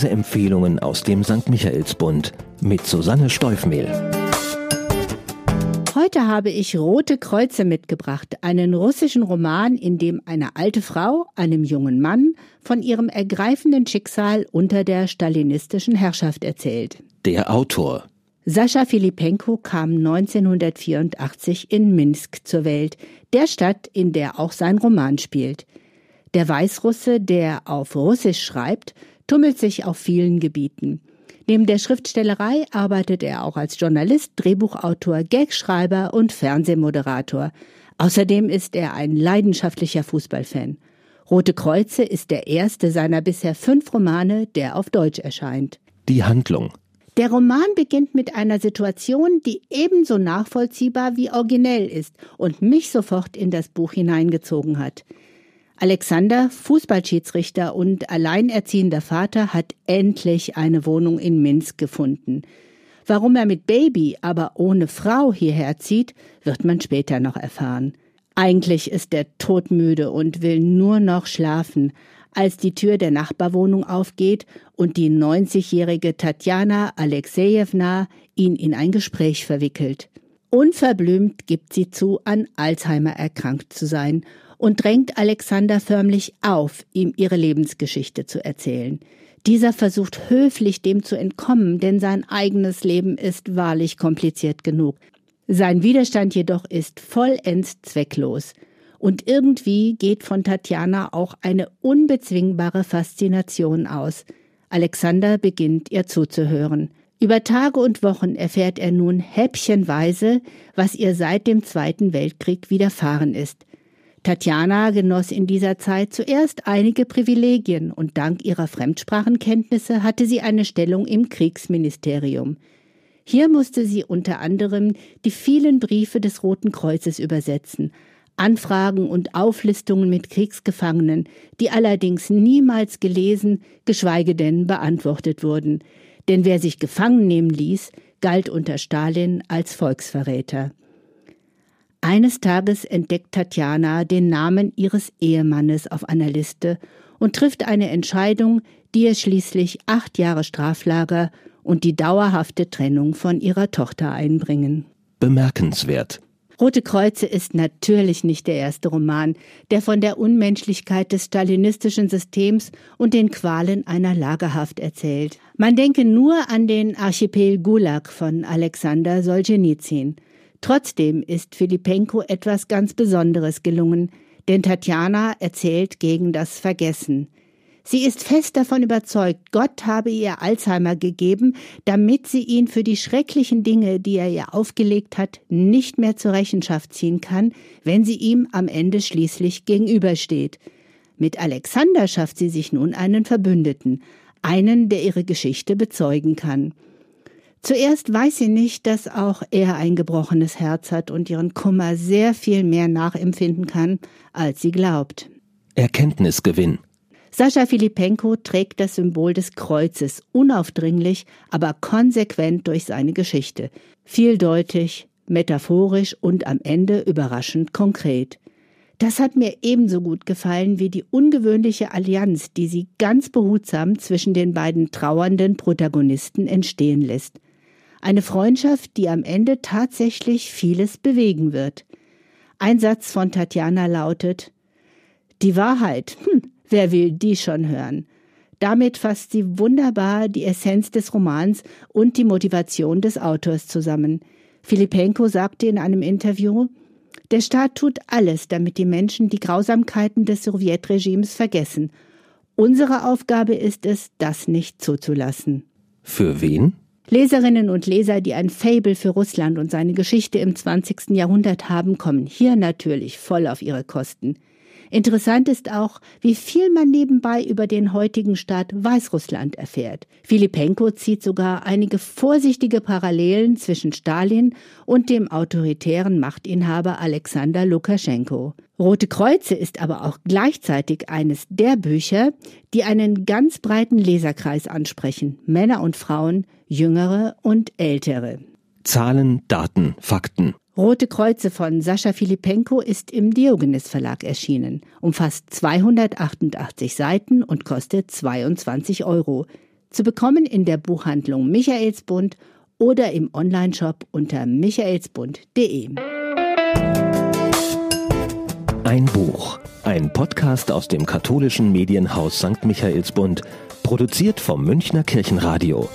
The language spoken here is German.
Leseempfehlungen aus dem St. Michaelsbund mit Susanne Steufmehl. Heute habe ich Rote Kreuze mitgebracht, einen russischen Roman, in dem eine alte Frau einem jungen Mann von ihrem ergreifenden Schicksal unter der stalinistischen Herrschaft erzählt. Der Autor Sascha Filipenko kam 1984 in Minsk zur Welt, der Stadt, in der auch sein Roman spielt. Der Weißrusse, der auf Russisch schreibt, tummelt sich auf vielen Gebieten. Neben der Schriftstellerei arbeitet er auch als Journalist, Drehbuchautor, Gagschreiber und Fernsehmoderator. Außerdem ist er ein leidenschaftlicher Fußballfan. Rote Kreuze ist der erste seiner bisher fünf Romane, der auf Deutsch erscheint. Die Handlung. Der Roman beginnt mit einer Situation, die ebenso nachvollziehbar wie originell ist und mich sofort in das Buch hineingezogen hat. Alexander, Fußballschiedsrichter und alleinerziehender Vater, hat endlich eine Wohnung in Minsk gefunden. Warum er mit Baby, aber ohne Frau hierher zieht, wird man später noch erfahren. Eigentlich ist er todmüde und will nur noch schlafen, als die Tür der Nachbarwohnung aufgeht und die 90-jährige Tatjana Alexejewna ihn in ein Gespräch verwickelt. Unverblümt gibt sie zu, an Alzheimer erkrankt zu sein und drängt Alexander förmlich auf, ihm ihre Lebensgeschichte zu erzählen. Dieser versucht höflich dem zu entkommen, denn sein eigenes Leben ist wahrlich kompliziert genug. Sein Widerstand jedoch ist vollends zwecklos. Und irgendwie geht von Tatjana auch eine unbezwingbare Faszination aus. Alexander beginnt ihr zuzuhören. Über Tage und Wochen erfährt er nun häppchenweise, was ihr seit dem Zweiten Weltkrieg widerfahren ist. Tatjana genoss in dieser Zeit zuerst einige Privilegien und dank ihrer Fremdsprachenkenntnisse hatte sie eine Stellung im Kriegsministerium. Hier musste sie unter anderem die vielen Briefe des Roten Kreuzes übersetzen, Anfragen und Auflistungen mit Kriegsgefangenen, die allerdings niemals gelesen, geschweige denn beantwortet wurden. Denn wer sich gefangen nehmen ließ, galt unter Stalin als Volksverräter. Eines Tages entdeckt Tatjana den Namen ihres Ehemannes auf einer Liste und trifft eine Entscheidung, die ihr schließlich acht Jahre Straflager und die dauerhafte Trennung von ihrer Tochter einbringen. Bemerkenswert. Rote Kreuze ist natürlich nicht der erste Roman, der von der Unmenschlichkeit des stalinistischen Systems und den Qualen einer Lagerhaft erzählt. Man denke nur an den Archipel Gulag von Alexander Solzhenitsyn. Trotzdem ist Filipenko etwas ganz Besonderes gelungen, denn Tatjana erzählt gegen das Vergessen. Sie ist fest davon überzeugt, Gott habe ihr Alzheimer gegeben, damit sie ihn für die schrecklichen Dinge, die er ihr aufgelegt hat, nicht mehr zur Rechenschaft ziehen kann, wenn sie ihm am Ende schließlich gegenübersteht. Mit Alexander schafft sie sich nun einen Verbündeten, einen, der ihre Geschichte bezeugen kann. Zuerst weiß sie nicht, dass auch er ein gebrochenes Herz hat und ihren Kummer sehr viel mehr nachempfinden kann, als sie glaubt. Erkenntnisgewinn. Sascha Filipenko trägt das Symbol des Kreuzes unaufdringlich, aber konsequent durch seine Geschichte. Vieldeutig, metaphorisch und am Ende überraschend konkret. Das hat mir ebenso gut gefallen wie die ungewöhnliche Allianz, die sie ganz behutsam zwischen den beiden trauernden Protagonisten entstehen lässt. Eine Freundschaft, die am Ende tatsächlich vieles bewegen wird. Ein Satz von Tatjana lautet Die Wahrheit, hm, wer will die schon hören? Damit fasst sie wunderbar die Essenz des Romans und die Motivation des Autors zusammen. Filipenko sagte in einem Interview, der Staat tut alles, damit die Menschen die Grausamkeiten des Sowjetregimes vergessen. Unsere Aufgabe ist es, das nicht zuzulassen. Für wen? Leserinnen und Leser, die ein Fable für Russland und seine Geschichte im 20. Jahrhundert haben, kommen hier natürlich voll auf ihre Kosten. Interessant ist auch, wie viel man nebenbei über den heutigen Staat Weißrussland erfährt. Filipenko zieht sogar einige vorsichtige Parallelen zwischen Stalin und dem autoritären Machtinhaber Alexander Lukaschenko. Rote Kreuze ist aber auch gleichzeitig eines der Bücher, die einen ganz breiten Leserkreis ansprechen, Männer und Frauen, jüngere und ältere. Zahlen, Daten, Fakten. Rote Kreuze von Sascha Filipenko ist im Diogenes Verlag erschienen, umfasst 288 Seiten und kostet 22 Euro. Zu bekommen in der Buchhandlung Michaelsbund oder im Onlineshop unter michaelsbund.de. Ein Buch, ein Podcast aus dem katholischen Medienhaus St. Michaelsbund, produziert vom Münchner Kirchenradio.